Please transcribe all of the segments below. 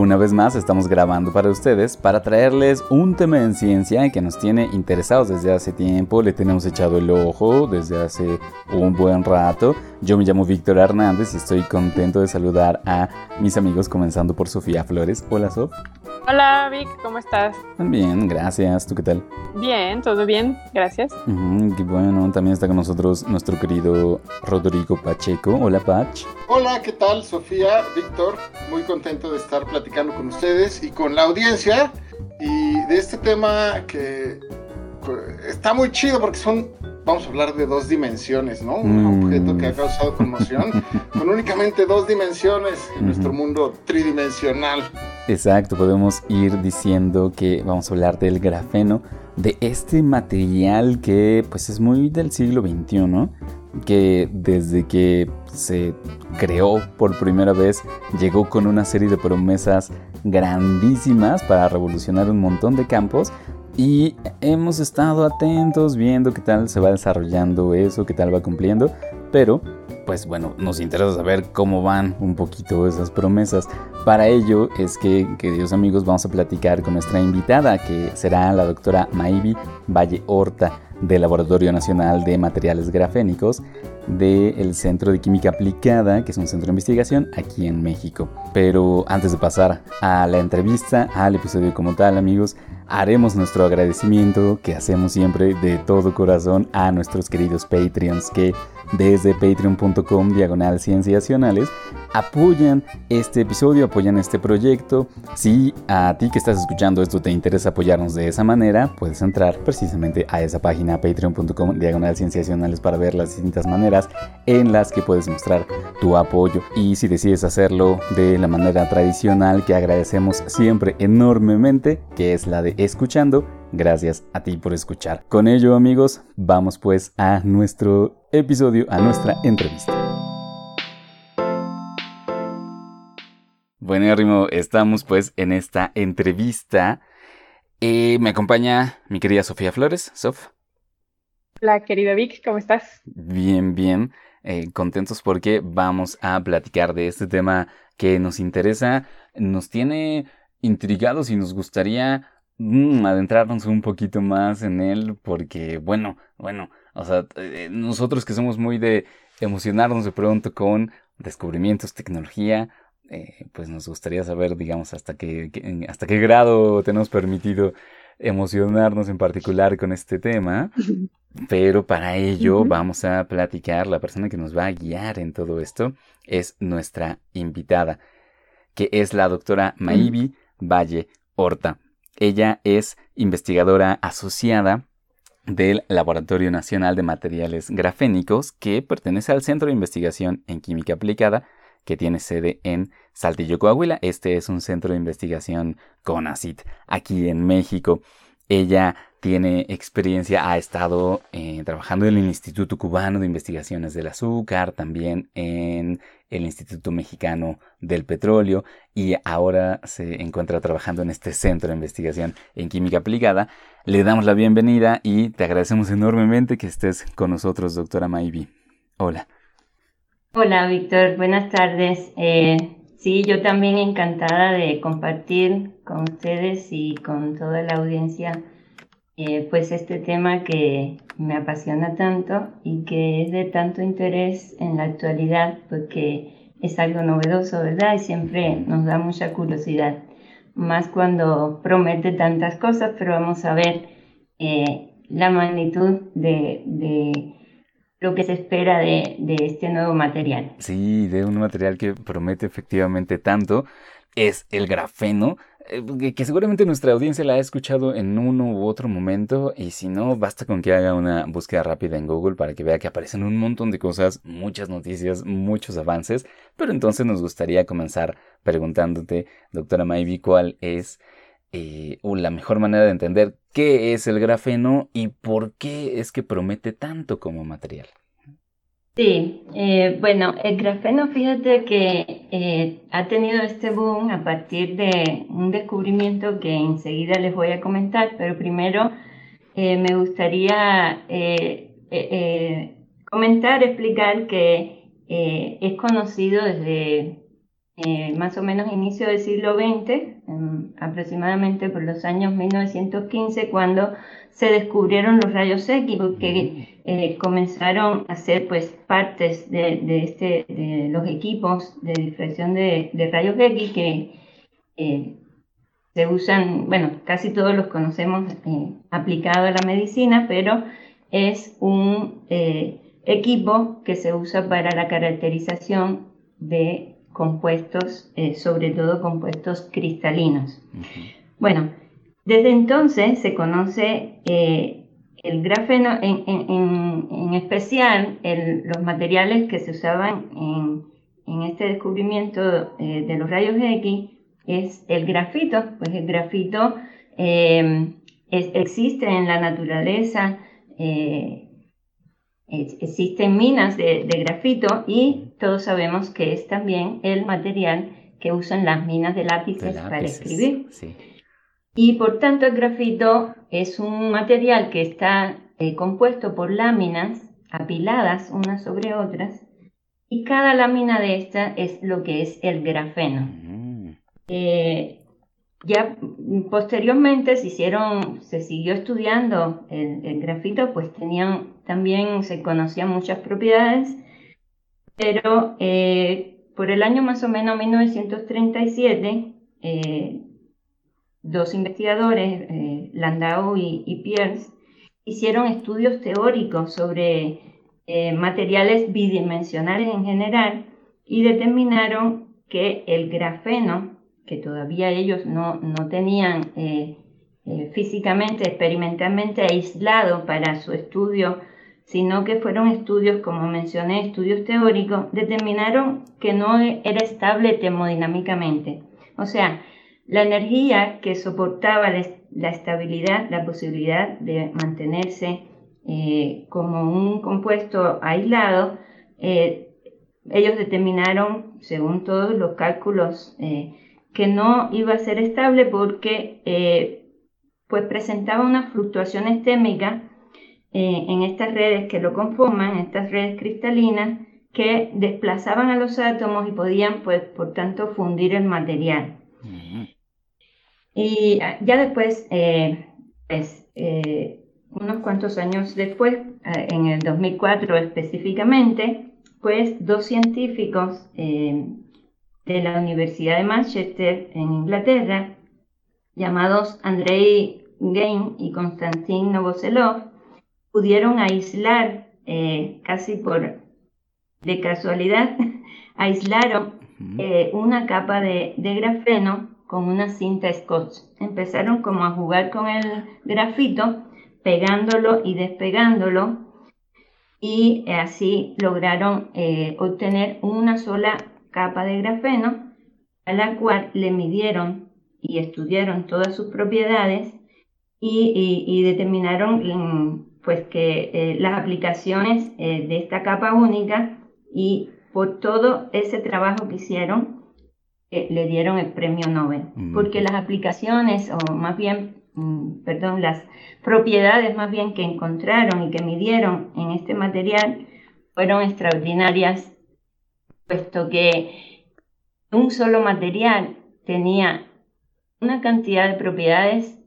Una vez más estamos grabando para ustedes para traerles un tema en ciencia que nos tiene interesados desde hace tiempo, le tenemos echado el ojo desde hace un buen rato. Yo me llamo Víctor Hernández y estoy contento de saludar a mis amigos comenzando por Sofía Flores. Hola Sof. Hola Vic, ¿cómo estás? Bien, gracias. ¿Tú qué tal? Bien, todo bien, gracias. qué bueno, también está con nosotros nuestro querido Rodrigo Pacheco. Hola Pach. Hola, ¿qué tal Sofía, Víctor? Muy contento de estar platicando con ustedes y con la audiencia y de este tema que está muy chido porque son vamos a hablar de dos dimensiones, ¿no? Un mm. objeto que ha causado conmoción con únicamente dos dimensiones en nuestro mundo tridimensional. Exacto, podemos ir diciendo que vamos a hablar del grafeno, de este material que pues es muy del siglo XXI, que desde que se creó por primera vez llegó con una serie de promesas grandísimas para revolucionar un montón de campos, y hemos estado atentos viendo qué tal se va desarrollando eso, qué tal va cumpliendo. Pero, pues bueno, nos interesa saber cómo van un poquito esas promesas. Para ello es que, queridos amigos, vamos a platicar con nuestra invitada, que será la doctora Maivi Valle Horta del Laboratorio Nacional de Materiales Grafénicos del Centro de Química Aplicada, que es un centro de investigación aquí en México. Pero antes de pasar a la entrevista, al episodio como tal, amigos, haremos nuestro agradecimiento que hacemos siempre de todo corazón a nuestros queridos Patreons que desde patreon.com diagonal cienciacionales apoyan este episodio, apoyan este proyecto. Si a ti que estás escuchando esto te interesa apoyarnos de esa manera, puedes entrar precisamente a esa página patreon.com diagonal cienciacionales para ver las distintas maneras en las que puedes mostrar tu apoyo. Y si decides hacerlo de la manera tradicional que agradecemos siempre enormemente, que es la de escuchando, gracias a ti por escuchar. Con ello amigos, vamos pues a nuestro episodio, a nuestra entrevista. Bueno, Rimo, estamos pues en esta entrevista. Eh, me acompaña mi querida Sofía Flores. Sof. Hola, querida Vic, ¿cómo estás? Bien, bien. Eh, contentos porque vamos a platicar de este tema que nos interesa, nos tiene intrigados y nos gustaría mm, adentrarnos un poquito más en él porque, bueno, bueno, o sea, eh, nosotros que somos muy de emocionarnos de pronto con descubrimientos, tecnología, eh, pues nos gustaría saber, digamos, hasta qué, hasta qué grado tenemos permitido emocionarnos en particular con este tema. Pero para ello vamos a platicar, la persona que nos va a guiar en todo esto es nuestra invitada, que es la doctora Maibi Valle Horta. Ella es investigadora asociada del Laboratorio Nacional de Materiales Grafénicos, que pertenece al Centro de Investigación en Química Aplicada, que tiene sede en Saltillo, Coahuila. Este es un centro de investigación CONACIT aquí en México. Ella tiene experiencia, ha estado eh, trabajando en el Instituto Cubano de Investigaciones del Azúcar, también en el Instituto Mexicano del Petróleo y ahora se encuentra trabajando en este centro de investigación en química aplicada. Le damos la bienvenida y te agradecemos enormemente que estés con nosotros, doctora Maivi. Hola. Hola, Víctor. Buenas tardes. Eh, sí, yo también encantada de compartir con ustedes y con toda la audiencia eh, pues este tema que me apasiona tanto y que es de tanto interés en la actualidad porque es algo novedoso, ¿verdad? Y siempre nos da mucha curiosidad, más cuando promete tantas cosas, pero vamos a ver eh, la magnitud de, lo que se espera de, este nuevo material. Sí, de un material que promete efectivamente tanto es el grafeno que seguramente nuestra audiencia la ha escuchado en uno u otro momento y si no, basta con que haga una búsqueda rápida en Google para que vea que aparecen un montón de cosas, muchas noticias, muchos avances, pero entonces nos gustaría comenzar preguntándote, doctora Maybe, cuál es eh, la mejor manera de entender qué es el grafeno y por qué es que promete tanto como material. Sí, eh, bueno, el grafeno, fíjate que eh, ha tenido este boom a partir de un descubrimiento que enseguida les voy a comentar, pero primero me gustaría comentar, explicar que es conocido desde más o menos inicio del siglo XX, aproximadamente por los años 1915, cuando se descubrieron los rayos X, porque eh, comenzaron a ser pues partes de, este, de los equipos de difracción de, rayos X que eh, se usan, bueno, casi todos los conocemos eh, aplicado a la medicina, pero es un equipo que se usa para la caracterización de compuestos, sobre todo compuestos cristalinos. Bueno, desde entonces se conoce eh, el grafeno, en, especial los materiales que se usaban en, este descubrimiento eh, de los rayos X, es el grafito, pues el grafito eh, existe en la naturaleza, existen minas de, grafito y todos sabemos que es también el material que usan las minas de lápices, para escribir. Y por tanto el grafito es un material que está eh, compuesto por láminas apiladas unas sobre otras y cada lámina de esta es lo que es el grafeno. Mm. Eh, ya posteriormente se hicieron, se siguió estudiando el, grafito, pues tenían también, se conocían muchas propiedades, pero eh, por el año más o menos 1937, dos investigadores, eh, Landau y, Pierce, hicieron estudios teóricos sobre eh, materiales bidimensionales en general y determinaron que el grafeno, que todavía ellos no, tenían eh, físicamente, experimentalmente aislado para su estudio, sino que fueron estudios, como mencioné, estudios teóricos, determinaron que no era estable termodinámicamente. O sea, la energía que soportaba la, estabilidad, la posibilidad de mantenerse eh, como un compuesto aislado, eh, ellos determinaron, según todos los cálculos, eh, que no iba a ser estable porque pues presentaba unas fluctuaciones térmicas en estas redes que lo conforman, estas redes cristalinas, que desplazaban a los átomos y podían, pues, por tanto, fundir el material. Y ah, ya después, eh, pues, eh, unos cuantos años después, eh, en el 2004 específicamente, pues dos científicos de la Universidad de Manchester en Inglaterra, llamados Andrei Gain y Konstantin Novoselov, pudieron aislar casi por de casualidad, aislaron una capa de grafeno con una cinta scotch. Empezaron como a jugar con el grafito, pegándolo y despegándolo, y así lograron eh, obtener una sola capa de grafeno, a la cual le midieron y estudiaron todas sus propiedades y, determinaron pues que eh, las aplicaciones eh, de esta capa única y por todo ese trabajo que hicieron le dieron el premio Nobel, mm, porque las aplicaciones, o más bien, mm, perdón, las propiedades más bien que encontraron y que midieron en este material fueron extraordinarias, puesto que un solo material tenía una cantidad de propiedades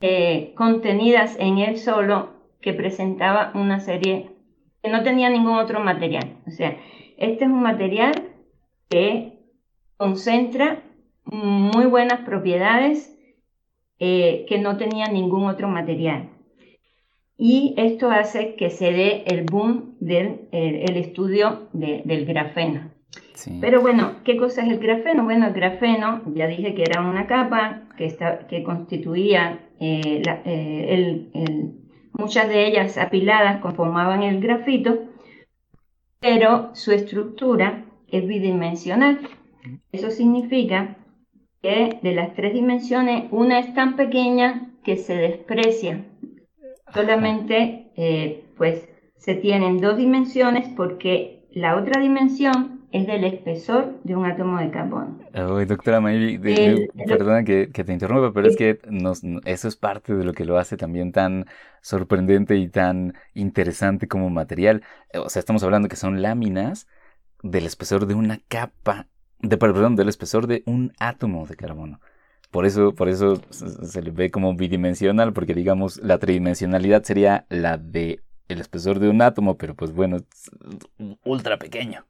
eh, contenidas en él solo que presentaba una serie que no tenía ningún otro material. O sea, este es un material que concentra muy buenas propiedades eh, que no tenía ningún otro material. Y esto hace que se dé el boom del el, estudio del grafeno. Pero bueno, ¿qué cosa es el grafeno? Bueno, el grafeno, ya dije que era una capa que, está, que constituía, eh, eh, muchas de ellas apiladas conformaban el grafito, pero su estructura es bidimensional. Eso significa que de las tres dimensiones, una es tan pequeña que se desprecia. Solamente, eh, pues, se tienen dos dimensiones porque la otra dimensión es del espesor de un átomo de carbono. doctora Maybe, perdona que, te interrumpa, pero es que eso es parte de lo que lo hace también tan sorprendente y tan interesante como material. O sea, estamos hablando que son láminas del espesor de una capa, de, perdón, del espesor de un átomo de carbono. Por eso, por eso se le ve como bidimensional, porque digamos la tridimensionalidad sería la de el espesor de un átomo, pero pues bueno, es ultra pequeño.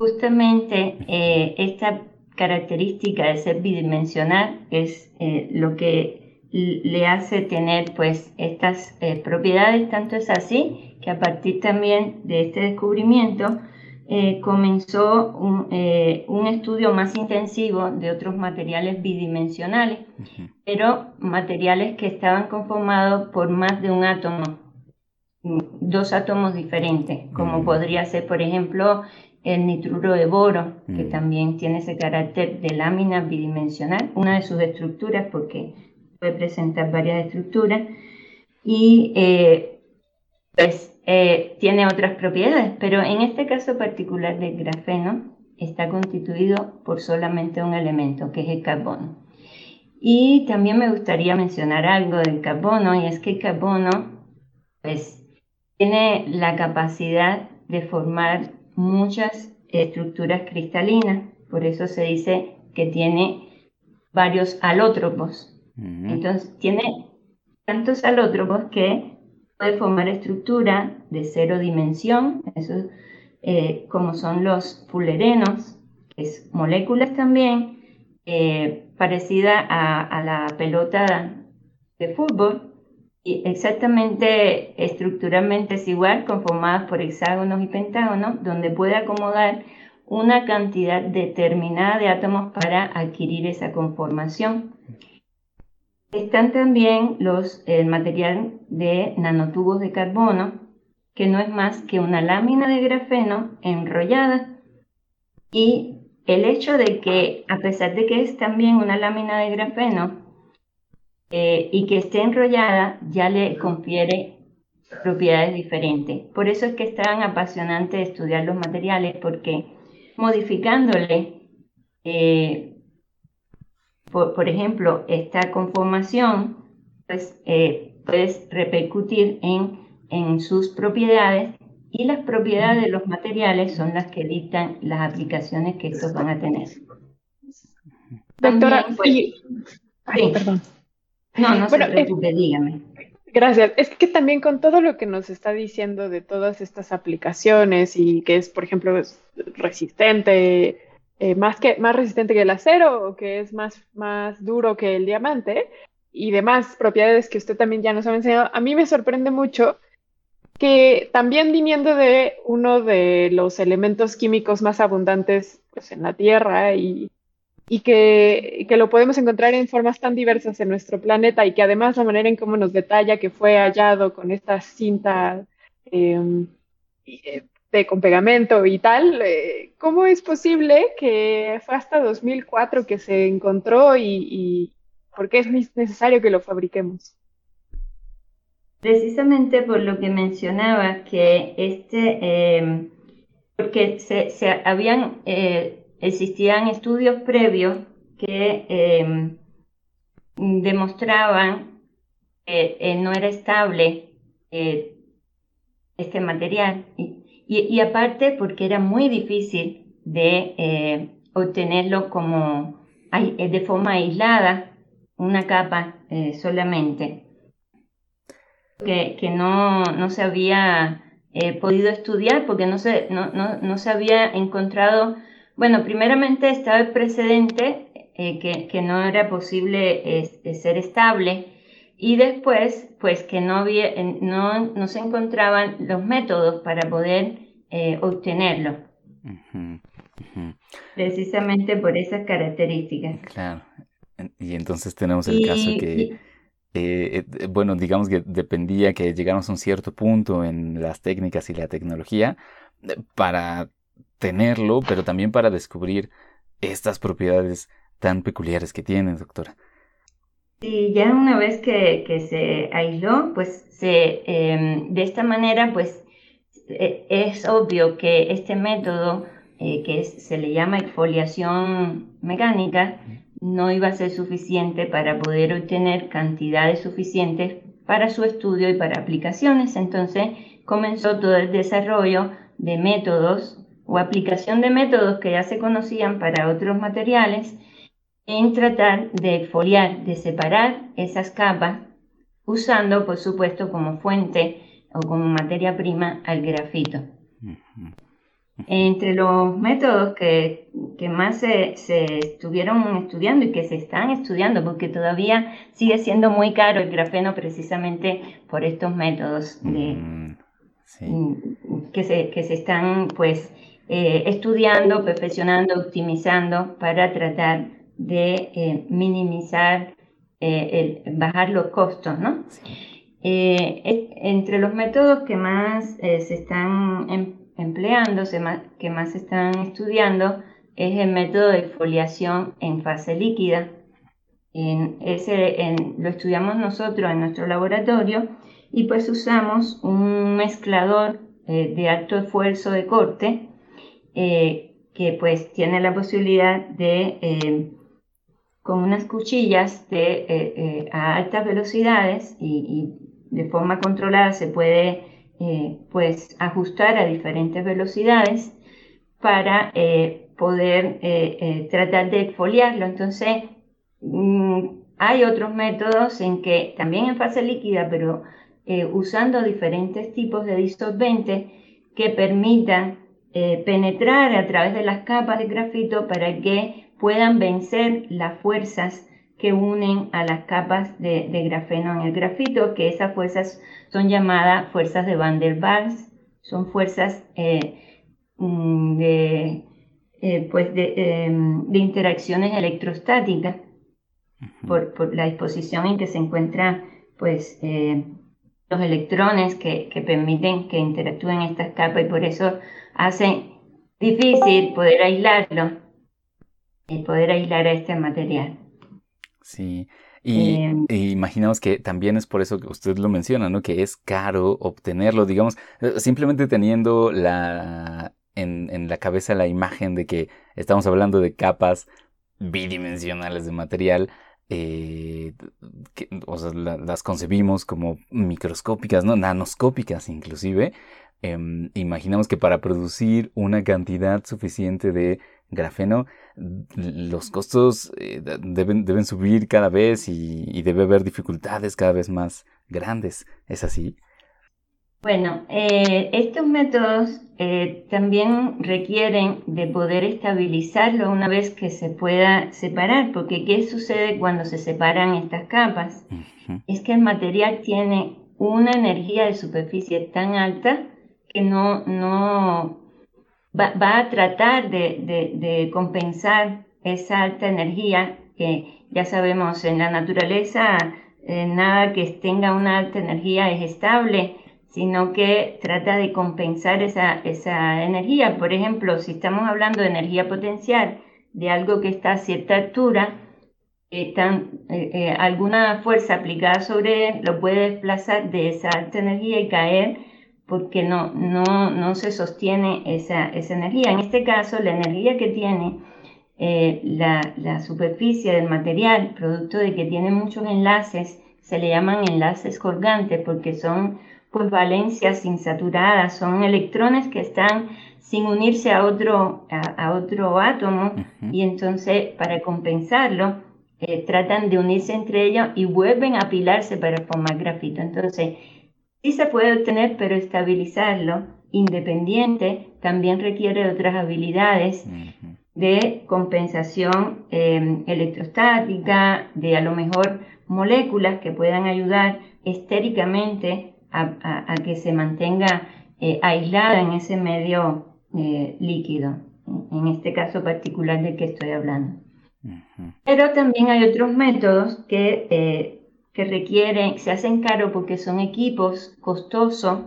Justamente eh, esta característica de ser bidimensional es eh, lo que le hace tener pues estas eh, propiedades, tanto es así que a partir también de este descubrimiento comenzó un, un, estudio más intensivo de otros materiales bidimensionales, pero materiales que estaban conformados por más de un átomo dos átomos diferentes, como podría ser, por ejemplo, el nitruro de boro, que también tiene ese carácter de lámina bidimensional, una de sus estructuras, porque puede presentar varias estructuras, y eh, pues eh, tiene otras propiedades, pero en este caso particular del grafeno está constituido por solamente un elemento, que es el carbono. Y también me gustaría mencionar algo del carbono, y es que el carbono, pues tiene la capacidad de formar muchas estructuras cristalinas, por eso se dice que tiene varios alótropos. Entonces, tiene tantos alótropos que puede formar estructura de cero dimensión, eso, eh, como son los fullerenos, que es moléculas también, eh, parecida a la pelota de fútbol, exactamente, estructuralmente es igual, conformadas por hexágonos y pentágonos, donde puede acomodar una cantidad determinada de átomos para adquirir esa conformación. Están también los, el material de nanotubos de carbono, que no es más que una lámina de grafeno enrollada. Y el hecho de que, a pesar de que es también una lámina de grafeno, eh, y que esté enrollada ya le confiere propiedades diferentes. Por eso es que es tan apasionante estudiar los materiales, porque modificándole, eh, por, ejemplo, esta conformación, pues eh, puedes repercutir en, en sus propiedades y las propiedades de los materiales son las que dictan las aplicaciones que estos van a tener. Doctora, pues, sí. perdón. No, no se preocupe, dígame. Gracias. Es que también con todo lo que nos está diciendo de todas estas aplicaciones y que es, por ejemplo, resistente, eh, más, que, más resistente que el acero o que es más, más duro que el diamante y demás propiedades que usted también ya nos ha enseñado, a mí me sorprende mucho que también viniendo de uno de los elementos químicos más abundantes pues, en la Tierra y y que, que, lo podemos encontrar en formas tan diversas en nuestro planeta y que además la manera en cómo nos detalla que fue hallado con esta cinta em, eh, de, con pegamento y tal, eh, ¿cómo es posible que fue hasta 2004 que se encontró y, y por qué es necesario que lo fabriquemos? Precisamente por lo que mencionaba, que este, em, porque se, se habían eh, existían estudios previos que em, demostraban que eh, no era estable eh, este material. Y, aparte porque era muy difícil de eh, obtenerlo como de forma aislada, una capa solamente, que, que no, no, se había podido estudiar porque no se, no, no, no se había encontrado bueno, primeramente estaba el precedente eh, que, no era posible ser estable y después, pues que no, había, no, no se encontraban los métodos para poder eh, obtenerlo. Precisamente por esas características. Claro. Y entonces tenemos el caso que, eh, bueno, digamos que dependía que llegáramos a un cierto punto en las técnicas y la tecnología para tenerlo, pero también para descubrir estas propiedades tan peculiares que tiene, doctora. Sí, ya una vez que, se aisló, pues se, em, de esta manera, pues e, es obvio que este método eh, que se le llama exfoliación mecánica, no iba a ser suficiente para poder obtener cantidades suficientes para su estudio y para aplicaciones. Entonces comenzó todo el desarrollo de métodos o aplicación de métodos que ya se conocían para otros materiales en tratar de exfoliar, de separar esas capas, usando por supuesto como fuente o como materia prima al grafito. Entre los métodos que, más se, estuvieron estudiando y que se están estudiando, porque todavía sigue siendo muy caro el grafeno precisamente por estos métodos mm, mm, que, se, que se están pues eh, estudiando, perfeccionando, optimizando para tratar de eh, minimizar, eh, bajar los costos, ¿no? entre los métodos que más se están em, empleándose, que más se están estudiando, es el método de exfoliación en fase líquida. En ese, lo estudiamos nosotros en nuestro laboratorio y pues usamos un mezclador de alto esfuerzo de corte eh, que pues tiene la posibilidad de eh, con unas cuchillas de, a altas velocidades y, de forma controlada se puede eh, pues ajustar a diferentes velocidades para eh, poder eh, tratar de exfoliarlo. Entonces, mm, hay otros métodos en que también en fase líquida, pero usando diferentes tipos de disolventes que permitan penetrar a través de las capas de grafito para que puedan vencer las fuerzas que unen a las capas de, grafeno en el grafito, que esas fuerzas son llamadas fuerzas de Van der Waals, son fuerzas eh, mm, de, eh, pues de, interacciones electrostáticas por, la disposición en que se encuentran pues, eh, los electrones que, que permiten que interactúen estas capas y por eso hace difícil poder aislarlo y poder aislar a este material. Sí, y em. imaginamos que también es por eso que usted lo menciona, ¿no? Que es caro obtenerlo, digamos, eh, simplemente teniendo la en, en la cabeza la imagen de que estamos hablando de capas bidimensionales de material, eh, que, o sea, las concebimos como microscópicas, ¿no? Nanoscópicas inclusive. Em, imaginamos que para producir una cantidad suficiente de grafeno, los costos eh, deben, deben, subir cada vez y, debe haber dificultades cada vez más grandes. ¿Es así? Bueno, eh, estos métodos eh, también requieren de poder estabilizarlo una vez que se pueda separar, porque ¿qué sucede cuando se separan estas capas? Es que el material tiene una energía de superficie tan alta que no, no, va, a tratar de, compensar esa alta energía que ya sabemos en la naturaleza eh, nada que tenga una alta energía es estable, sino que trata de compensar esa, esa energía. Por ejemplo, si estamos hablando de energía potencial de algo que está a cierta altura, eh, eh, alguna fuerza aplicada sobre él lo puede desplazar de esa alta energía y caer porque no, no, no se sostiene esa, esa, energía. En este caso, la energía que tiene eh, la, la, superficie del material, producto de que tiene muchos enlaces, se le llaman enlaces colgantes porque son pues valencias insaturadas, son electrones que están sin unirse a otro, a, otro átomo y entonces para compensarlo eh, tratan de unirse entre ellos y vuelven a apilarse para formar grafito. Entonces, Sí se puede obtener, pero estabilizarlo independiente también requiere otras habilidades de compensación em, electrostática, de a lo mejor moléculas que puedan ayudar estéricamente a, que se mantenga eh, aislada en ese medio eh, líquido, en este caso particular del que estoy hablando. Pero también hay otros métodos que eh, requieren, se hacen caro porque son equipos costosos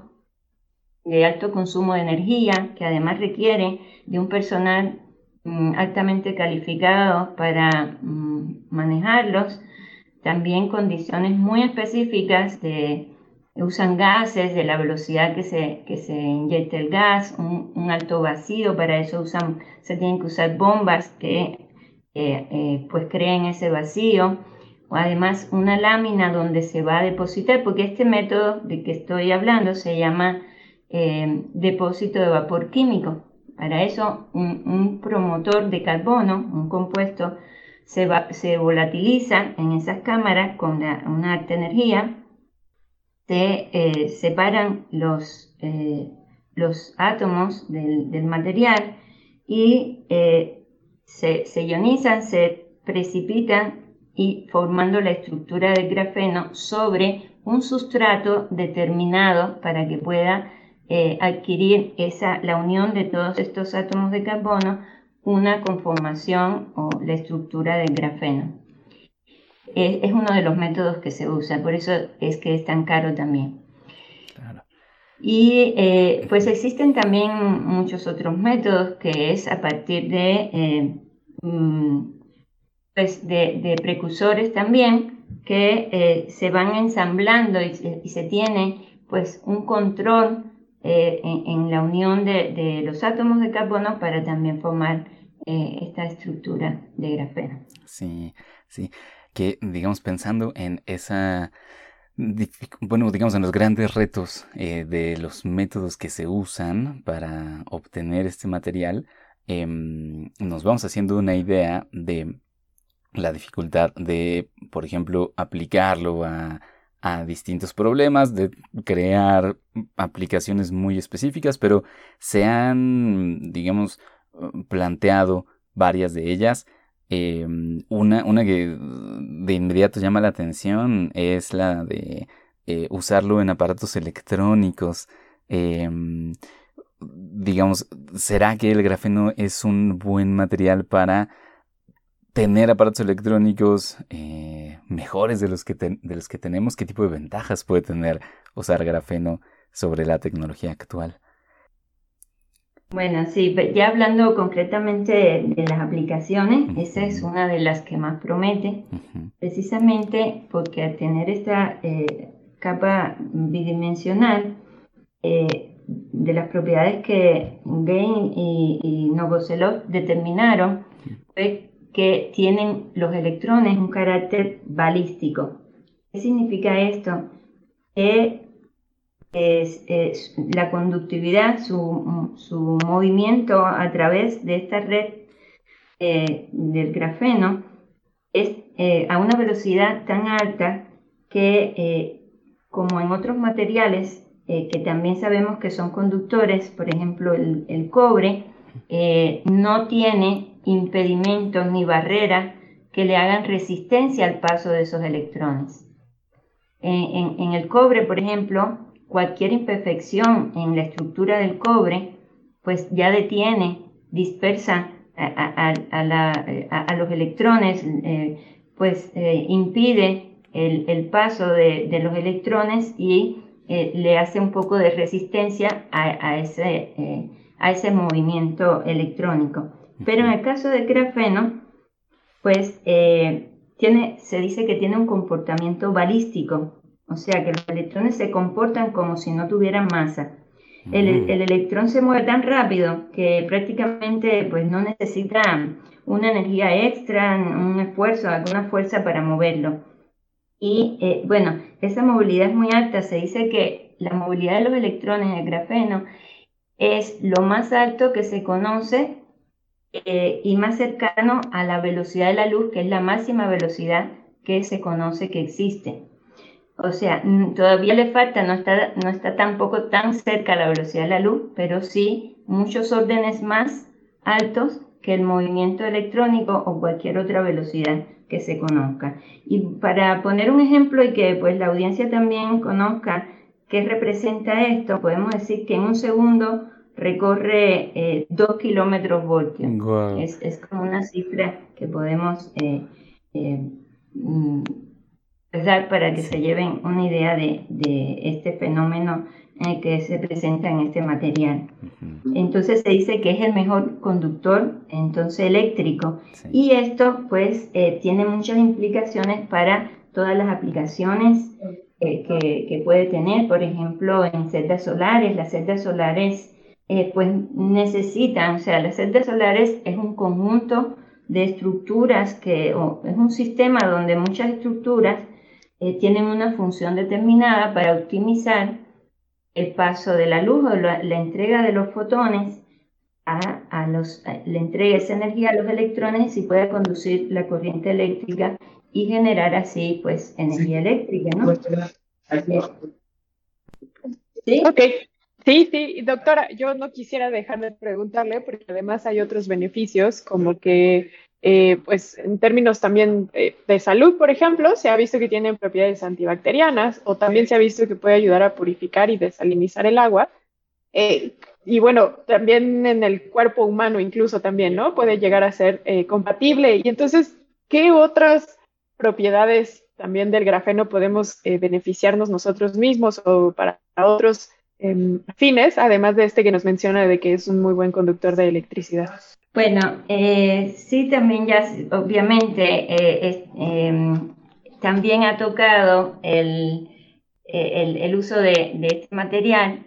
de alto consumo de energía, que además requieren de un personal mm, altamente calificado para mm, manejarlos, también condiciones muy específicas de, usan gases de la velocidad que se, que se inyecta el gas, un, alto vacío, para eso usan, se tienen que usar bombas que eh, eh, pues creen ese vacío, además una lámina donde se va a depositar, porque este método de que estoy hablando se llama eh, depósito de vapor químico. Para eso un, promotor de carbono, un compuesto, se, se volatiliza en esas cámaras con una alta energía se eh, separan los, eh, los átomos del, material y se, ionizan, se precipitan y formando la estructura del grafeno sobre un sustrato determinado para que pueda adquirir esa, la unión de todos estos átomos de carbono una conformación o la estructura del grafeno es, uno de los métodos que se usa, por eso es que es tan caro también. Y eh, pues existen también muchos otros métodos que es a partir de, eh, mm, pues de, precursores también que eh, se van ensamblando y se, tiene pues un control en, en, la unión de, de, los átomos de carbono para también formar esta estructura de grafeno. Sí, sí que, digamos, pensando en esa, bueno, digamos, en los grandes retos eh, de los métodos que se usan para obtener este material, em, nos vamos haciendo una idea de la dificultad de, por ejemplo, aplicarlo a, a distintos problemas, de crear aplicaciones muy específicas, pero se han, digamos, planteado varias de ellas Em, una, una que de inmediato llama la atención es la de eh, usarlo en aparatos electrónicos. Em, digamos, ¿será que el grafeno es un buen material para tener aparatos electrónicos eh, mejores de los, que de los que tenemos? ¿Qué tipo de ventajas puede tener usar grafeno sobre la tecnología actual? Bueno, sí, ya hablando concretamente de, las aplicaciones, esa es una de las que más promete, precisamente porque al tener esta eh, capa bidimensional eh, de las propiedades que Gain y, y Novoselov determinaron, fue que tienen los electrones un carácter balístico. ¿Qué significa esto? Que es, la conductividad, su, movimiento a través de esta red eh, del grafeno es eh, a una velocidad tan alta que, eh, como en otros materiales que también sabemos que son conductores, por ejemplo el, cobre, no tiene impedimentos ni barreras que le hagan resistencia al paso de esos electrones. en el cobre, por ejemplo, cualquier imperfección en la estructura del cobre, pues ya detiene, dispersa a, los electrones, eh, pues eh, impide el, paso de, los electrones y eh, le hace un poco de resistencia a, ese, a ese movimiento electrónico. Pero en el caso del grafeno, pues tiene, se dice que tiene un comportamiento balístico, o sea que los electrones se comportan como si no tuvieran masa. El, electrón se mueve tan rápido que prácticamente pues, no necesita una energía extra, un esfuerzo, alguna fuerza para moverlo. Y eh, bueno, esa movilidad es muy alta. Se dice que la movilidad de los electrones en el grafeno es lo más alto que se conoce eh, y más cercano a la velocidad de la luz, que es la máxima velocidad que se conoce que existe. O sea, todavía le falta, no está, no está tampoco tan cerca a la velocidad de la luz, pero sí muchos órdenes más altos que el movimiento electrónico o cualquier otra velocidad que se conozca. Y para poner un ejemplo y que pues la audiencia también conozca qué representa esto, podemos decir que en un segundo recorre eh, 2 kilómetros voltios. Es, como una cifra que podemos eh, eh, mm, para que se lleven una idea de, este fenómeno que se presenta en este material. Entonces se dice que es el mejor conductor entonces eléctrico y esto pues eh, tiene muchas implicaciones para todas las aplicaciones eh, que, puede tener, por ejemplo, en celdas solares. Las celdas solares eh, pues necesitan, o sea, las celdas solares es un conjunto de estructuras que, es un sistema donde muchas estructuras eh, tienen una función determinada para optimizar el paso de la luz o la, entrega de los fotones a, los, le entrega esa energía a los electrones y puede conducir la corriente eléctrica y generar así pues energía eléctrica, ¿no? ¿Sí? Ok. Sí, sí, doctora, yo no quisiera dejar de preguntarle porque además hay otros beneficios como que eh, pues en términos también eh, de salud, por ejemplo, se ha visto que tienen propiedades antibacterianas o también se ha visto que puede ayudar a purificar y desalinizar el agua. Eh, y bueno, también en el cuerpo humano incluso también, ¿no? Puede llegar a ser compatible. Y entonces, ¿qué otras propiedades también del grafeno podemos beneficiarnos nosotros mismos o para otros em, fines, además de este que nos menciona de que es un muy buen conductor de electricidad? Bueno, eh, sí, también ya, obviamente, eh, em, también ha tocado el, el, uso de, este material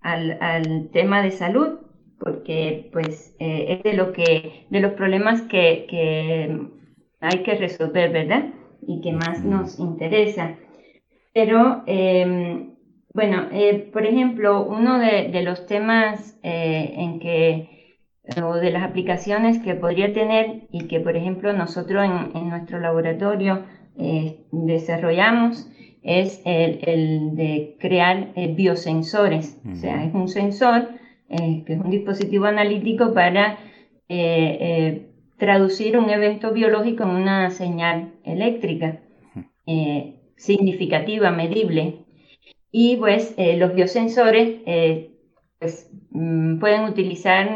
al, tema de salud, porque pues eh, es de lo que, de los problemas que, que hay que resolver, ¿verdad? Y que más nos interesa. Pero em, bueno, eh, por ejemplo, uno de, los temas eh, en que, o de las aplicaciones que podría tener y que, por ejemplo, nosotros en, nuestro laboratorio eh, desarrollamos es el, de crear biosensores. O sea, es un sensor que es un dispositivo analítico para traducir un evento biológico en una señal eléctrica significativa, medible. Y pues eh, los biosensores eh, pues, mm, pueden utilizar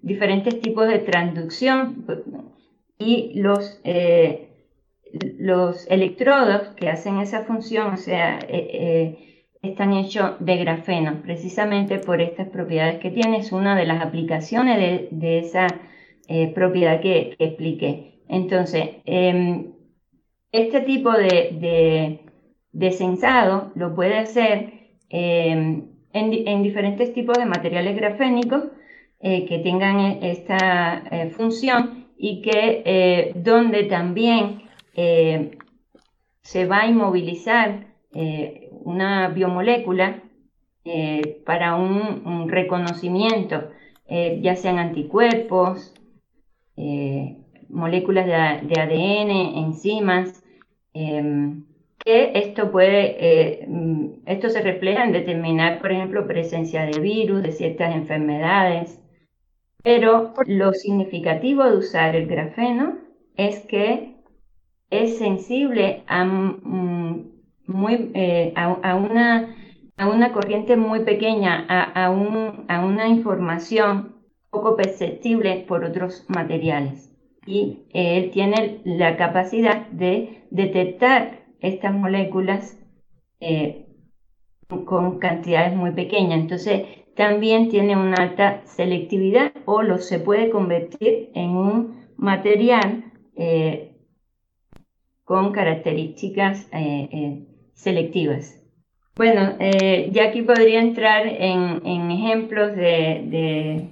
diferentes tipos de transducción y los, eh, los electrodos que hacen esa función, o sea, están hechos de grafeno, precisamente por estas propiedades que tiene. Es una de las aplicaciones de, esa propiedad que, expliqué. Entonces, em, este tipo de desensado lo puede hacer em, en, diferentes tipos de materiales grafénicos eh, que tengan e, esta eh, función y que eh, donde también se va a inmovilizar una biomolécula para un, reconocimiento, ya sean anticuerpos, moléculas de, de ADN, enzimas, em, esto puede, eh, mm, esto se refleja en determinar, por ejemplo, presencia de virus, de ciertas enfermedades, pero lo significativo de usar el grafeno es que es sensible a, mm, muy, eh, a, una, a, una, corriente muy pequeña, a, una información poco perceptible por otros materiales. Y él tiene la capacidad de detectar estas moléculas eh, con cantidades muy pequeñas. Entonces, también tiene una alta selectividad o lo se puede convertir en un material eh, con características eh, selectivas. Bueno, ya aquí podría entrar en, ejemplos de,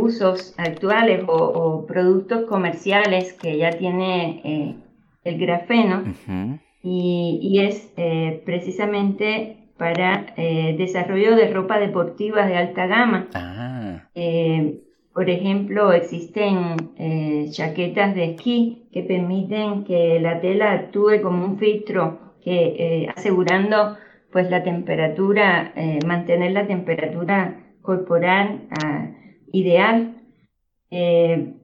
usos actuales o, productos comerciales que ya tiene el grafeno, y, es eh, precisamente para eh, desarrollo de ropa deportiva de alta gama. Ah. Eh, por ejemplo, existen chaquetas de esquí que permiten que la tela actúe como un filtro que asegurando pues la temperatura, mantener la temperatura corporal ah, ideal.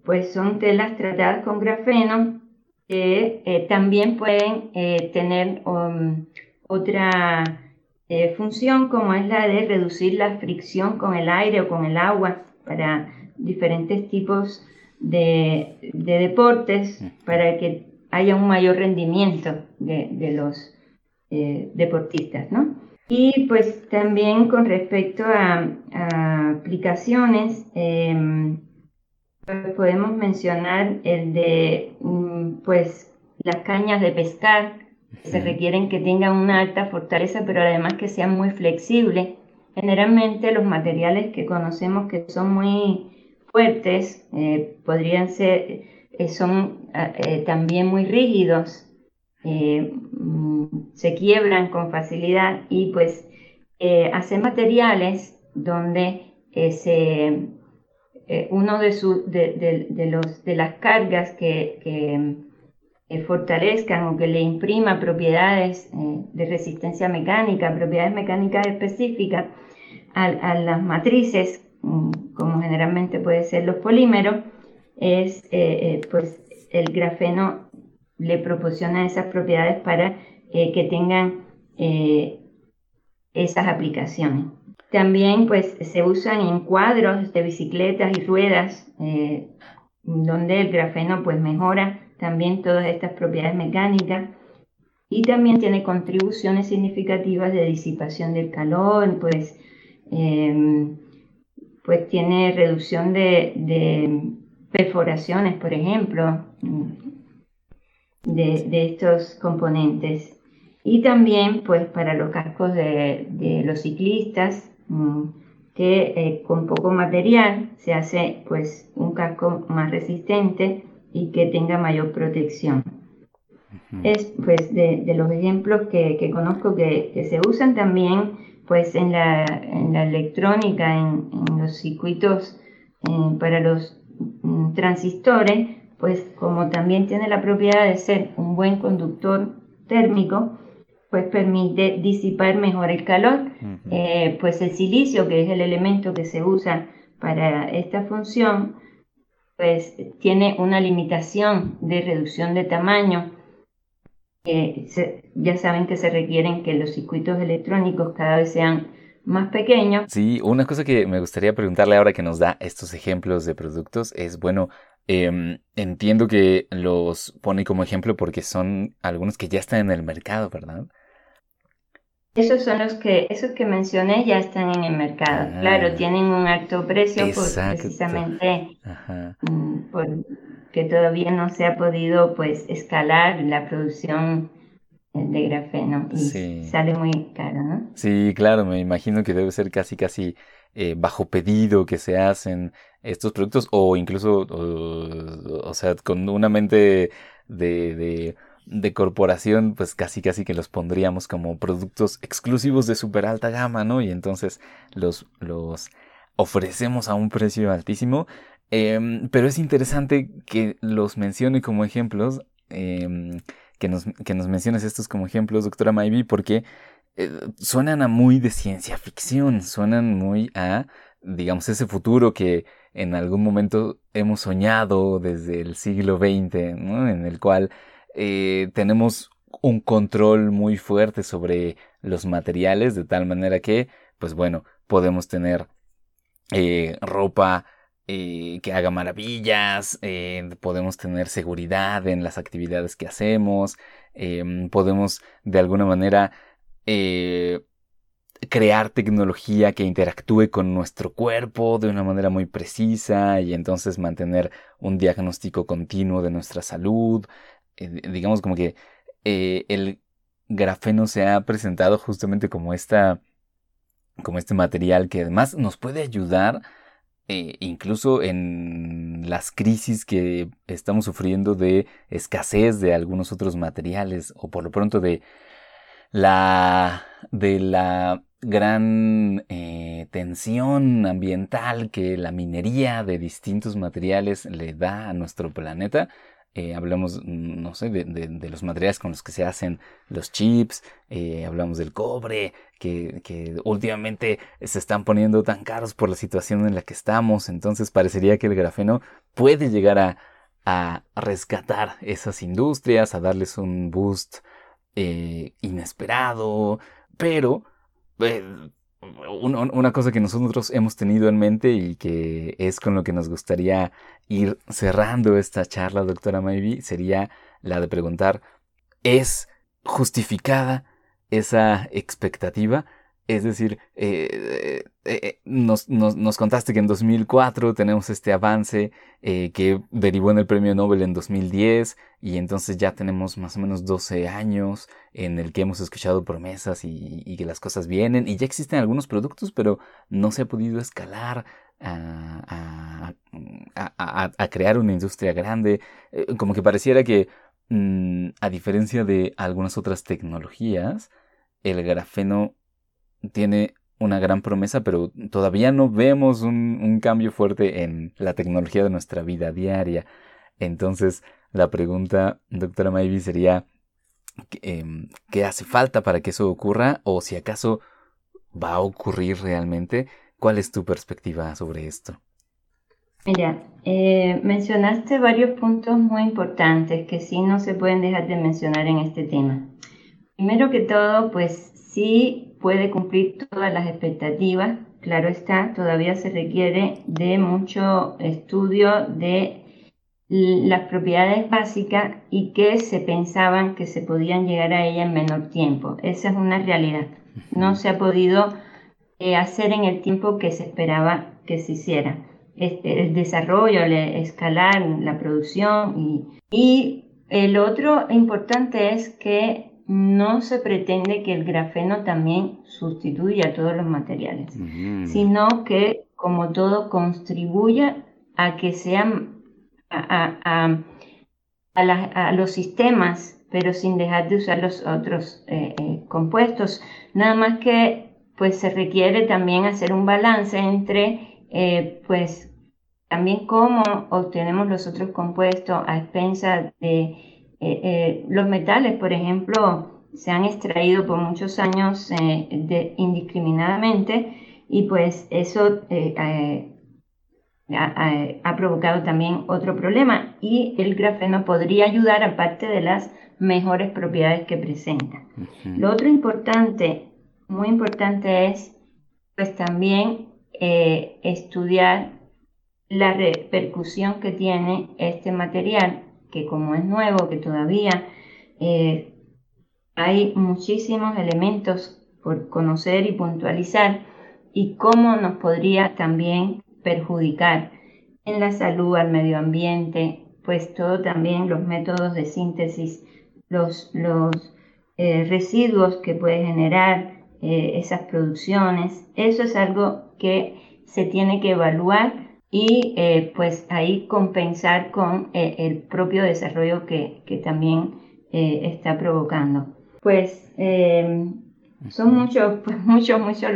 pues son telas tratadas con grafeno que eh, también pueden eh, tener um, otra eh, función como es la de reducir la fricción con el aire o con el agua para diferentes tipos de, deportes para que haya un mayor rendimiento de, los deportistas, ¿no? Y pues también con respecto a, a aplicaciones, em, podemos mencionar el de mm, pues las cañas de pescar Se requieren que tengan una alta fortaleza, pero además que sean muy flexibles. Generalmente los materiales que conocemos que son muy fuertes eh, podrían ser, eh, son eh, también muy rígidos, mm, se quiebran con facilidad y pues hacer materiales donde se, uno de, su, de, los, de las cargas que, que fortalezcan o que le imprima propiedades eh, de resistencia mecánica, propiedades mecánicas específicas a, las matrices, mm, como generalmente puede ser los polímeros, es eh, eh, pues el grafeno le proporciona esas propiedades para que tengan esas aplicaciones. También pues se usan en cuadros de bicicletas y ruedas donde el grafeno pues mejora también todas estas propiedades mecánicas y también tiene contribuciones significativas de disipación del calor, pues, em, pues tiene reducción de, perforaciones, por ejemplo, de, estos componentes. Y también, pues, para los cascos de, los ciclistas, que eh, con poco material se hace, pues, un casco más resistente y que tenga mayor protección. Es pues de, los ejemplos que, conozco que, se usan también pues en la, electrónica, en, los circuitos eh, para los mm, transistores, pues como también tiene la propiedad de ser un buen conductor térmico, pues permite disipar mejor el calor. Eh, pues el silicio, que es el elemento que se usa para esta función, pues tiene una limitación de reducción de tamaño. ya saben que se requieren que los circuitos electrónicos cada vez sean más pequeños. Sí, una cosa que me gustaría preguntarle ahora que nos da estos ejemplos de productos es, bueno, em, entiendo que los pone como ejemplo porque son algunos que ya están en el mercado, ¿verdad? Esos son los que, esos que mencioné ya están en el mercado. Ah. claro, tienen un alto precio precisamente mm, porque todavía no se ha podido pues escalar la producción eh, de grafeno y sale muy caro, ¿no? Sí, claro, me imagino que debe ser casi casi eh, bajo pedido que se hacen estos productos o incluso, o, sea, con una mente de de corporación, pues casi casi que los pondríamos como productos exclusivos de super alta gama, ¿no? Y entonces los, los ofrecemos a un precio altísimo. Em, pero es interesante que los mencione como ejemplos, em, que, nos, que nos menciones estos como ejemplos, doctora Maybe, porque eh, suenan a muy de ciencia ficción, suenan muy a, digamos, ese futuro que en algún momento hemos soñado desde el siglo XX, ¿no? En el cual eh, tenemos un control muy fuerte sobre los materiales, de tal manera que, pues bueno, podemos tener eh, ropa eh, que haga maravillas, podemos tener seguridad en las actividades que hacemos, em, podemos de alguna manera crear tecnología que interactúe con nuestro cuerpo de una manera muy precisa y entonces mantener un diagnóstico continuo de nuestra salud, eh, digamos como que eh, el grafeno se ha presentado justamente como esta como este material que además nos puede ayudar eh, incluso en las crisis que estamos sufriendo de escasez de algunos otros materiales o por lo pronto de la de la gran tensión ambiental que la minería de distintos materiales le da a nuestro planeta eh, hablamos, mm, no sé, de, los materiales con los que se hacen los chips, eh, hablamos del cobre, que, últimamente se están poniendo tan caros por la situación en la que estamos, entonces parecería que el grafeno puede llegar a, rescatar esas industrias, a darles un boost eh, inesperado, pero una cosa que nosotros hemos tenido en mente y que es con lo que nos gustaría ir cerrando esta charla, doctora Maybe, sería la de preguntar, ¿es justificada esa expectativa Es decir, eh, eh, eh, nos, contaste que en 2004 tenemos este avance que derivó en el premio Nobel en 2010 y entonces ya tenemos más o menos 12 años en el que hemos escuchado promesas y, que las cosas vienen y ya existen algunos productos, pero no se ha podido escalar a, crear una industria grande. como que pareciera que, mm, a diferencia de algunas otras tecnologías, el grafeno tiene una gran promesa, pero todavía no vemos un, cambio fuerte en la tecnología de nuestra vida diaria. Entonces, la pregunta, doctora Maybe, sería, em, ¿qué hace falta para que eso ocurra? ¿O si acaso va a ocurrir realmente? ¿Cuál es tu perspectiva sobre esto? Mira, eh, mencionaste varios puntos muy importantes que sí no se pueden dejar de mencionar en este tema. Primero que todo, pues sí puede cumplir todas las expectativas. Claro está, todavía se requiere de mucho estudio de las propiedades básicas y que se pensaban que se podían llegar a ella en menor tiempo. Esa es una realidad. No se ha podido eh, hacer en el tiempo que se esperaba que se hiciera. Este, el desarrollo, el escalar la producción y, y el otro importante es que no se pretende que el grafeno también sustituya todos los materiales, sino que como todo contribuya a que sean a, los sistemas, pero sin dejar de usar los otros eh, eh, compuestos. Nada más que pues se requiere también hacer un balance entre eh, pues también cómo obtenemos los otros compuestos a expensas de eh, eh, los metales, por ejemplo, se han extraído por muchos años eh, indiscriminadamente y pues eso ha, provocado también otro problema y el grafeno podría ayudar aparte de las mejores propiedades que presenta. Lo otro importante, muy importante es pues también estudiar la repercusión que tiene este material que como es nuevo, que todavía eh, hay muchísimos elementos por conocer y puntualizar y cómo nos podría también perjudicar en la salud, al medio ambiente, pues todo también los métodos de síntesis, los, los eh, residuos que puede generar eh, esas producciones, eso es algo que se tiene que evaluar y eh, pues ahí compensar con eh, el propio desarrollo que, también eh, está provocando. Pues em, son muchos, pues muchos, muchos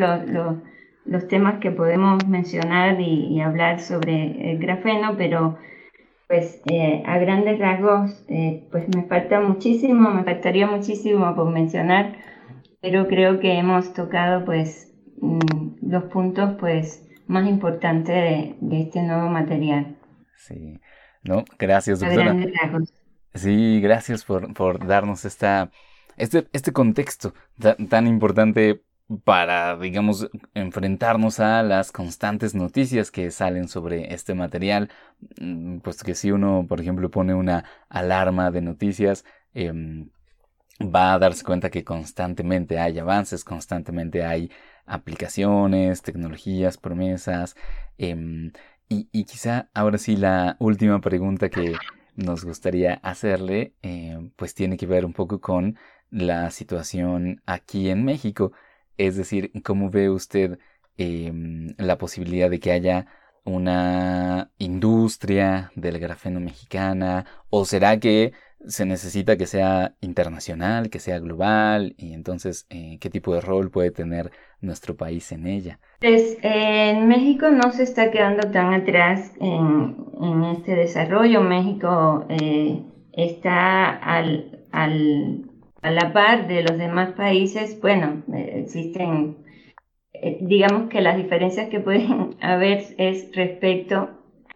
los, temas que podemos mencionar y, hablar sobre el grafeno, pero pues a grandes rasgos pues me falta muchísimo, me faltaría muchísimo por mencionar, pero creo que hemos tocado pues mm, los puntos pues más importante de, este nuevo material. Sí, no, gracias, doctora. Sí, gracias por, darnos esta, este, este contexto tan, importante para, digamos, enfrentarnos a las constantes noticias que salen sobre este material, mm, pues que si uno, por ejemplo, pone una alarma de noticias, em, va a darse cuenta que constantemente hay avances, constantemente hay aplicaciones, tecnologías, promesas. Em, y, quizá ahora sí la última pregunta que nos gustaría hacerle, em, pues tiene que ver un poco con la situación aquí en México. Es decir, ¿cómo ve usted em, la posibilidad de que haya una industria del grafeno mexicana? ¿O será que se necesita que sea internacional, que sea global? Y entonces, eh, ¿qué tipo de rol puede tener nuestro país en ella? Pues en México no se está quedando tan atrás en, este desarrollo. México eh, está al, al, a la par de los demás países. Bueno, eh, existen, eh, digamos que las diferencias que pueden haber es respecto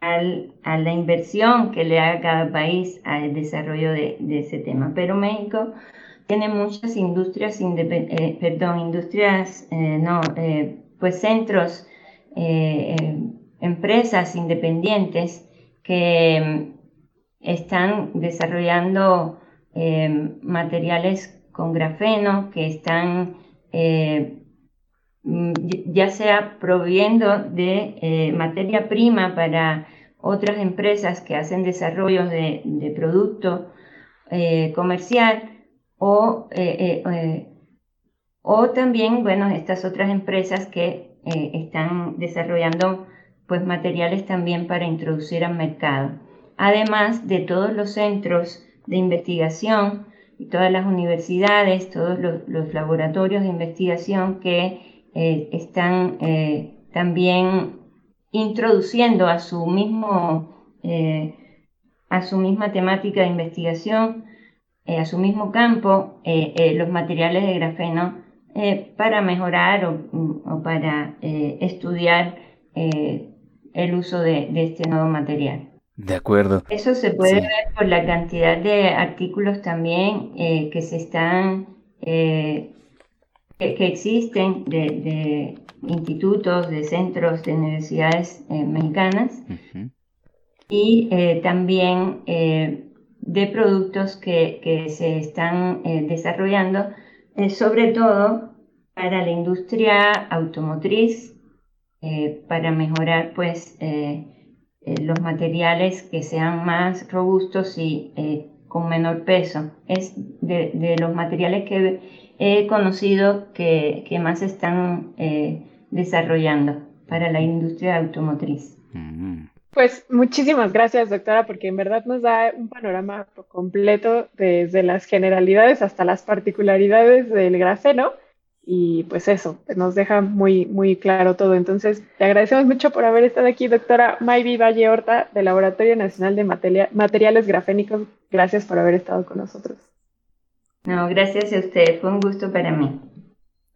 al, a la inversión que le haga cada país al desarrollo de, ese tema. Pero México tiene muchas industrias, eh, perdón, industrias, eh, no, eh, pues centros, empresas independientes que mm, están desarrollando materiales con grafeno, que están ya sea proviendo de eh, materia prima para otras empresas que hacen desarrollos de, producto eh, comercial o, o también, bueno, estas otras empresas que están desarrollando pues materiales también para introducir al mercado. Además de todos los centros de investigación y todas las universidades, todos los, laboratorios de investigación que eh, están eh, también introduciendo a su mismo eh, a su misma temática de investigación, a su mismo campo, los materiales de grafeno para mejorar o, para estudiar el uso de, este nuevo material. De acuerdo. Eso se puede ver por la cantidad de artículos también que se están, eh, que, existen de, institutos, de centros, de universidades eh, mexicanas y también de productos que, que se están desarrollando, sobre todo para la industria automotriz, eh, para mejorar pues eh, eh, los materiales que sean más robustos y con menor peso. Es de, los materiales que he conocido que, más están desarrollando para la industria automotriz. Mm. Pues muchísimas gracias, doctora, porque en verdad nos da un panorama completo desde las generalidades hasta las particularidades del grafeno y pues eso, nos deja muy, muy claro todo. Entonces, te agradecemos mucho por haber estado aquí, doctora Mayvi Valle Horta, del Laboratorio Nacional de Materiales Grafénicos. Gracias por haber estado con nosotros. No, gracias a usted, fue un gusto para mí.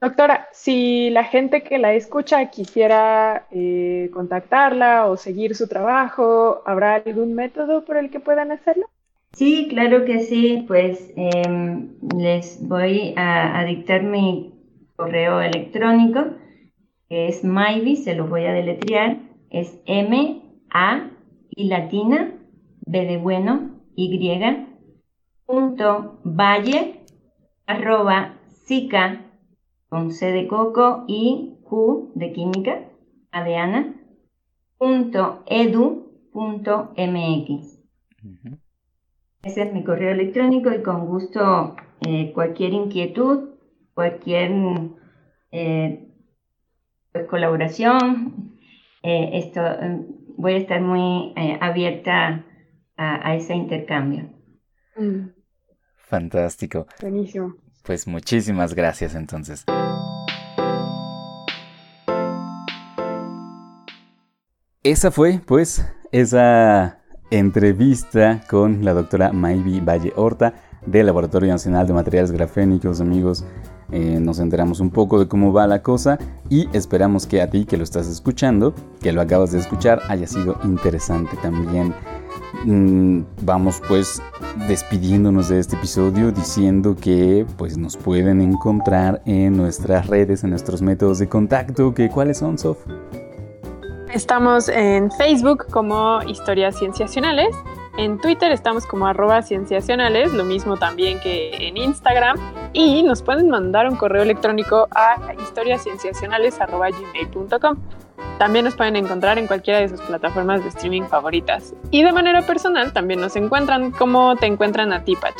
Doctora, si la gente que la escucha quisiera eh, contactarla o seguir su trabajo, ¿habrá algún método por el que puedan hacerlo? Sí, claro que sí, pues em, les voy a, a dictar mi correo electrónico, que es Mayvi, se lo voy a deletrear, es M, A y latina, B de bueno, Y, punto valle, arroba, sica, con C de coco y Q de química, A de Ana, punto edu, punto mx. Ese es mi correo electrónico y con gusto eh, cualquier inquietud cualquier eh, pues, colaboración. Eh, esto, voy a estar muy abierta a, ese intercambio. Mm. Fantástico. Buenísimo. Pues muchísimas gracias entonces. Esa fue, pues, esa entrevista con la doctora Maybi Valle Horta del Laboratorio Nacional de Materiales Grafénicos, amigos. Eh, nos enteramos un poco de cómo va la cosa y esperamos que a ti que lo estás escuchando, que lo acabas de escuchar, haya sido interesante también. Mm, vamos pues despidiéndonos de este episodio diciendo que pues nos pueden encontrar en nuestras redes, en nuestros métodos de contacto, que cuáles son, Sof. Estamos en Facebook como Historias Cienciacionales en Twitter estamos como arroba cienciacionales, lo mismo también que en Instagram. Y nos pueden mandar un correo electrónico a historiascienciacionales.gmail.com. También nos pueden encontrar en cualquiera de sus plataformas de streaming favoritas. Y de manera personal también nos encuentran como te encuentran a ti, Pach.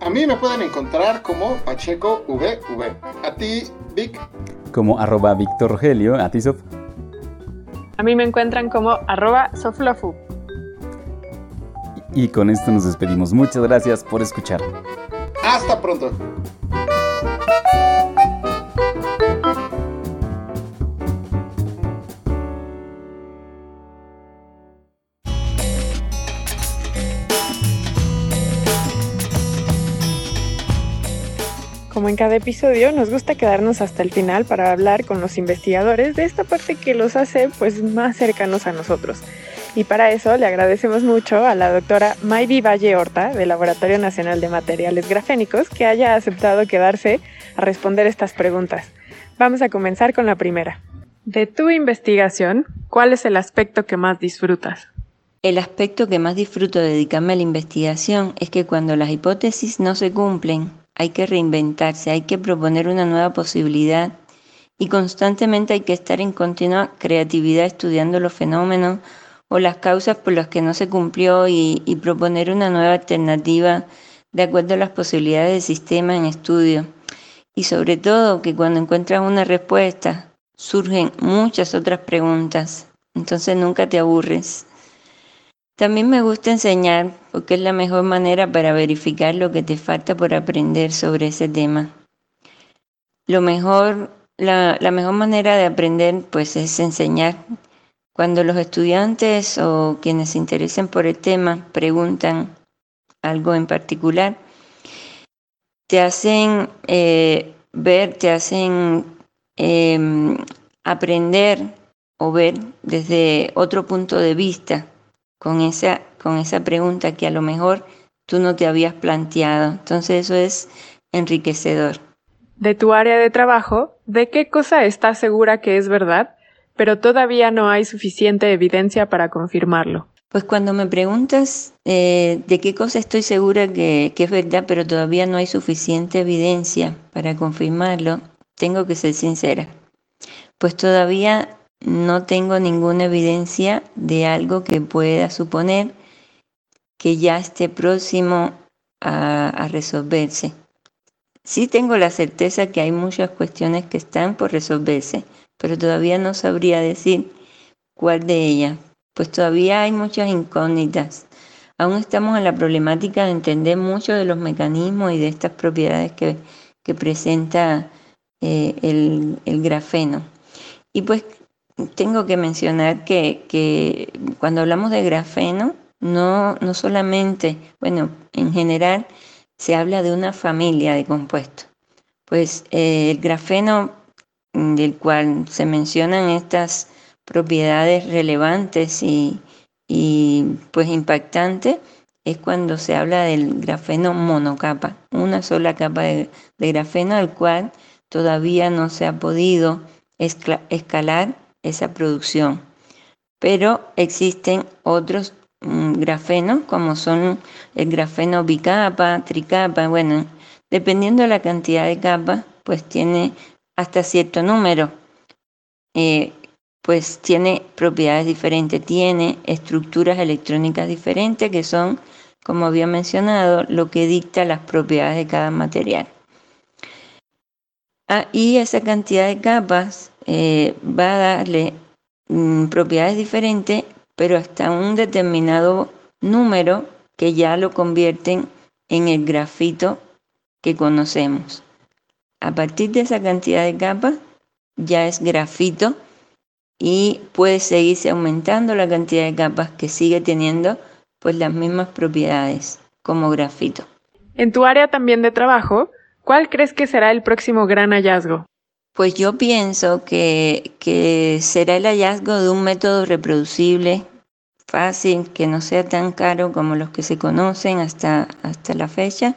A mí me pueden encontrar como Pacheco VV. A ti, Vic. Como arroba Víctor Rogelio. A ti, Sof. A mí me encuentran como arroba Soflofu. Y con esto nos despedimos. Muchas gracias por escuchar. Hasta pronto. Como en cada episodio, nos gusta quedarnos hasta el final para hablar con los investigadores de esta parte que los hace pues más cercanos a nosotros. Y para eso le agradecemos mucho a la doctora Mayvi Valle Horta del Laboratorio Nacional de Materiales Grafénicos que haya aceptado quedarse a responder estas preguntas. Vamos a comenzar con la primera. De tu investigación, ¿cuál es el aspecto que más disfrutas? El aspecto que más disfruto de dedicarme a la investigación es que cuando las hipótesis no se cumplen, hay que reinventarse, hay que proponer una nueva posibilidad y constantemente hay que estar en continua creatividad estudiando los fenómenos o las causas por las que no se cumplió y, proponer una nueva alternativa de acuerdo a las posibilidades del sistema en estudio. Y sobre todo que cuando encuentras una respuesta surgen muchas otras preguntas, entonces nunca te aburres. También me gusta enseñar porque es la mejor manera para verificar lo que te falta por aprender sobre ese tema. Lo mejor, la, mejor manera de aprender pues es enseñar cuando los estudiantes o quienes se interesen por el tema preguntan algo en particular, te hacen eh, ver, te hacen em, aprender o ver desde otro punto de vista con esa, con esa pregunta que a lo mejor tú no te habías planteado. Entonces eso es enriquecedor. De tu área de trabajo, ¿de qué cosa estás segura que es verdad pero todavía no hay suficiente evidencia para confirmarlo. Pues cuando me preguntas eh, de qué cosa estoy segura que, que es verdad, pero todavía no hay suficiente evidencia para confirmarlo, tengo que ser sincera. Pues todavía no tengo ninguna evidencia de algo que pueda suponer que ya esté próximo a, resolverse. Sí tengo la certeza que hay muchas cuestiones que están por resolverse, pero todavía no sabría decir cuál de ellas, pues todavía hay muchas incógnitas. Aún estamos en la problemática de entender mucho de los mecanismos y de estas propiedades que, presenta eh, el, grafeno. Y pues tengo que mencionar que, cuando hablamos de grafeno, no, no solamente, bueno, en general se habla de una familia de compuestos. Pues eh, el grafeno del cual se mencionan estas propiedades relevantes y, pues impactantes es cuando se habla del grafeno monocapa, una sola capa de, grafeno al cual todavía no se ha podido escalar esa producción. Pero existen otros mm, grafenos como son el grafeno bicapa, tricapa, bueno, dependiendo de la cantidad de capas, pues tiene hasta cierto número, eh, pues tiene propiedades diferentes, tiene estructuras electrónicas diferentes que son, como había mencionado, lo que dicta las propiedades de cada material. Ah, y esa cantidad de capas eh, va a darle mm, propiedades diferentes, pero hasta un determinado número que ya lo convierten en el grafito que conocemos. A partir de esa cantidad de capas ya es grafito y puede seguirse aumentando la cantidad de capas que sigue teniendo pues las mismas propiedades como grafito. En tu área también de trabajo, ¿cuál crees que será el próximo gran hallazgo? Pues yo pienso que, que será el hallazgo de un método reproducible, fácil, que no sea tan caro como los que se conocen hasta, hasta la fecha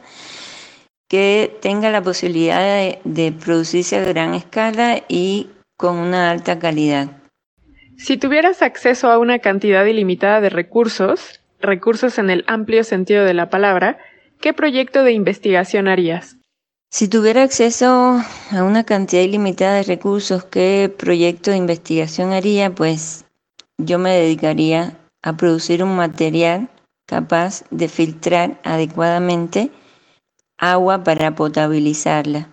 que tenga la posibilidad de, producirse a gran escala y con una alta calidad. Si tuvieras acceso a una cantidad ilimitada de recursos, recursos en el amplio sentido de la palabra, ¿qué proyecto de investigación harías? Si tuviera acceso a una cantidad ilimitada de recursos, ¿qué proyecto de investigación haría? Pues yo me dedicaría a producir un material capaz de filtrar adecuadamente agua para potabilizarla.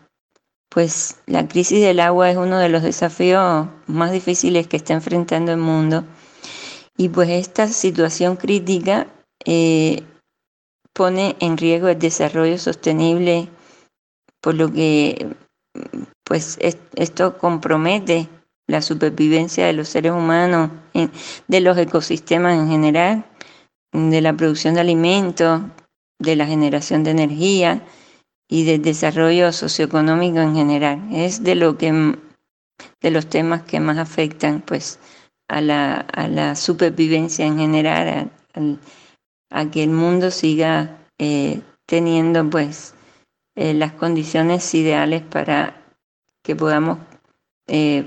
Pues la crisis del agua es uno de los desafíos más difíciles que está enfrentando el mundo. Y pues esta situación crítica eh, pone en riesgo el desarrollo sostenible, por lo que pues esto compromete la supervivencia de los seres humanos, de los ecosistemas en general, de la producción de alimentos, de la generación de energía y del desarrollo socioeconómico en general. Es de lo que de los temas que más afectan pues a la, a la supervivencia en general, a, que el mundo siga eh, teniendo pues eh, las condiciones ideales para que podamos eh,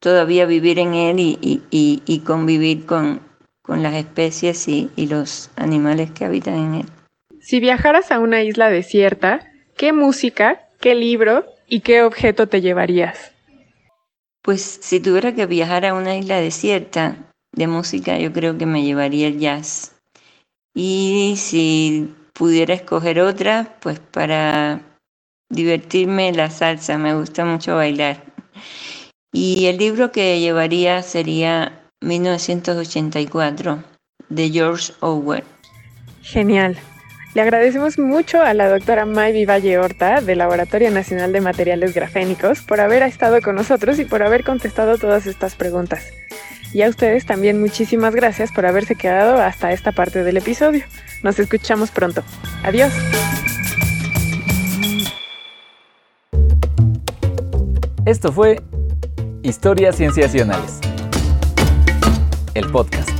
todavía vivir en él y, y convivir con, con las especies y, los animales que habitan en él. Si viajaras a una isla desierta, ¿qué música, qué libro y qué objeto te llevarías? Pues si tuviera que viajar a una isla desierta de música, yo creo que me llevaría el jazz. Y si pudiera escoger otra, pues para divertirme la salsa, me gusta mucho bailar. Y el libro que llevaría sería 1984 de George Orwell. Genial. Le agradecemos mucho a la doctora Mayvi Valle Horta del Laboratorio Nacional de Materiales Grafénicos por haber estado con nosotros y por haber contestado todas estas preguntas. Y a ustedes también muchísimas gracias por haberse quedado hasta esta parte del episodio. Nos escuchamos pronto. Adiós. Esto fue Historias Cienciacionales. El podcast.